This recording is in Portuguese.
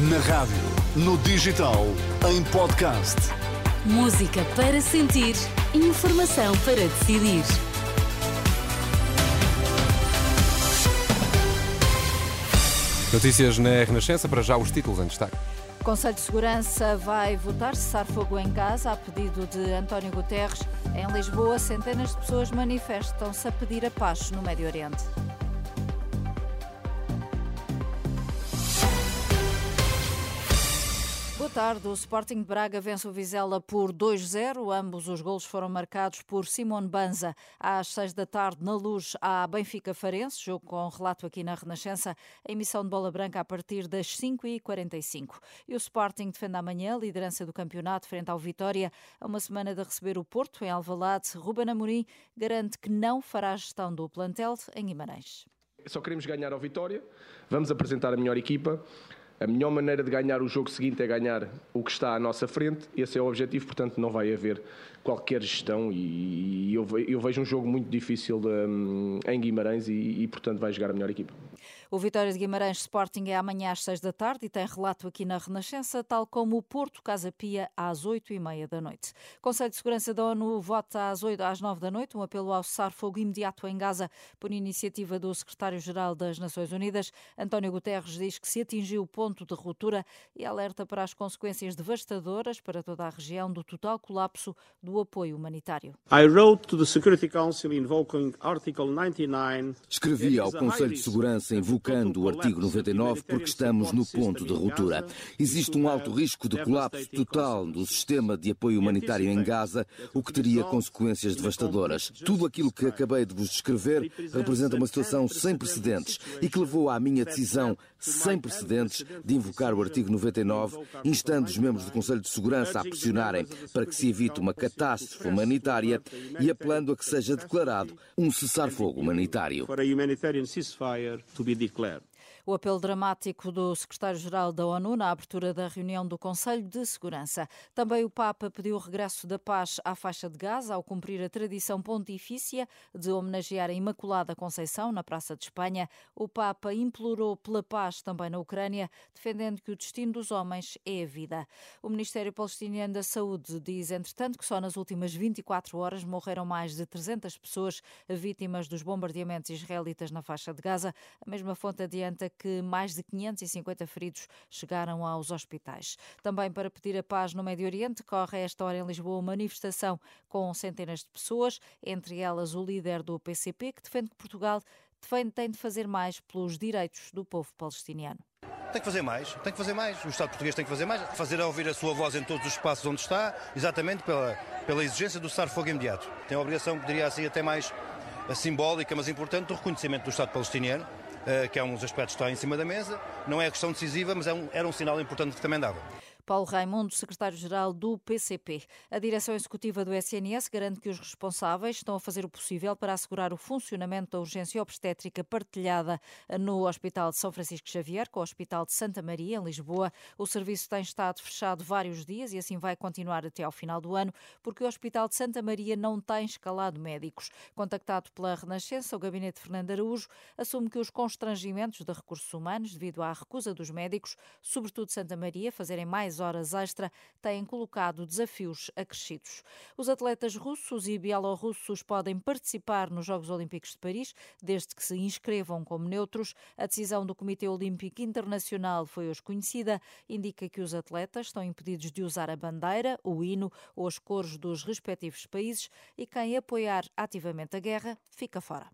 Na rádio, no digital, em podcast. Música para sentir, informação para decidir. Notícias na Renascença, para já os títulos em destaque. O Conselho de Segurança vai votar cessar fogo em Gaza a pedido de António Guterres. Em Lisboa, centenas de pessoas manifestam-se a pedir a paz no Médio Oriente. Boa tarde. O Sporting de Braga vence o Vizela por 2-0. Ambos os golos foram marcados por Simone Banza. Às 6 da tarde, na luz, há Benfica Farense, jogo com relato aqui na Renascença. A emissão de bola branca a partir das 5h45. E o Sporting defende amanhã a liderança do campeonato frente ao Vitória. A uma semana de receber o Porto em Alvalade, Ruben Amorim garante que não fará gestão do plantel em Guimarães. Só queremos ganhar ao Vitória. Vamos apresentar a melhor equipa. A melhor maneira de ganhar o jogo seguinte é ganhar o que está à nossa frente. Esse é o objetivo, portanto, não vai haver qualquer gestão. E, eu, vejo um jogo muito difícil hum, em Guimarães e, e, portanto, vai jogar a melhor equipa. O Vitória de Guimarães Sporting é amanhã às 6 da tarde e tem relato aqui na Renascença, tal como o Porto Casa Pia às 8 e meia da noite. Conselho de Segurança da ONU vota às 8 às 9 da noite um apelo ao cessar-fogo imediato em Gaza por iniciativa do Secretário-Geral das Nações Unidas. António Guterres diz que se atingiu o ponto de ruptura e alerta para as consequências devastadoras para toda a região do total colapso do apoio humanitário. Escrevi ao Conselho de Segurança invocando o artigo 99 porque estamos no ponto de ruptura. Existe um alto risco de colapso total do sistema de apoio humanitário em Gaza, o que teria consequências devastadoras. Tudo aquilo que acabei de vos descrever representa uma situação sem precedentes e que levou à minha decisão sem precedentes de invocar o artigo 99, instando os membros do Conselho de Segurança a pressionarem para que se evite uma catástrofe humanitária e apelando a que seja declarado um cessar-fogo humanitário claro. O apelo dramático do secretário-geral da ONU na abertura da reunião do Conselho de Segurança. Também o Papa pediu o regresso da paz à faixa de Gaza ao cumprir a tradição pontifícia de homenagear a Imaculada Conceição na Praça de Espanha. O Papa implorou pela paz também na Ucrânia, defendendo que o destino dos homens é a vida. O Ministério Palestiniano da Saúde diz, entretanto, que só nas últimas 24 horas morreram mais de 300 pessoas vítimas dos bombardeamentos israelitas na faixa de Gaza. A mesma fonte adianta que mais de 550 feridos chegaram aos hospitais. Também para pedir a paz no Médio Oriente, corre esta hora em Lisboa uma manifestação com centenas de pessoas, entre elas o líder do PCP, que defende que Portugal tem de fazer mais pelos direitos do povo palestiniano. Tem que fazer mais, tem que fazer mais. O Estado português tem que fazer mais, fazer ouvir a sua voz em todos os espaços onde está, exatamente pela, pela exigência do cessar-fogo imediato. Tem a obrigação, diria assim, até mais simbólica, mas importante, do reconhecimento do Estado palestiniano eh, que é um dos aspectos que está em cima da mesa. Não é questão decisiva, mas é um, era um sinal importante que também dava. Paulo Raimundo, secretário-geral do PCP. A direção executiva do SNS garante que os responsáveis estão a fazer o possível para assegurar o funcionamento da urgência obstétrica partilhada no Hospital de São Francisco Xavier com o Hospital de Santa Maria, em Lisboa. O serviço tem estado fechado vários dias e assim vai continuar até ao final do ano, porque o Hospital de Santa Maria não tem escalado médicos. Contactado pela Renascença, o gabinete Fernando Araújo assume que os constrangimentos de recursos humanos devido à recusa dos médicos, sobretudo de Santa Maria, fazerem mais horas extra têm colocado desafios acrescidos. Os atletas russos e bielorrussos podem participar nos Jogos Olímpicos de Paris, desde que se inscrevam como neutros. A decisão do Comitê Olímpico Internacional foi hoje conhecida, indica que os atletas estão impedidos de usar a bandeira, o hino ou as cores dos respectivos países e quem apoiar ativamente a guerra fica fora.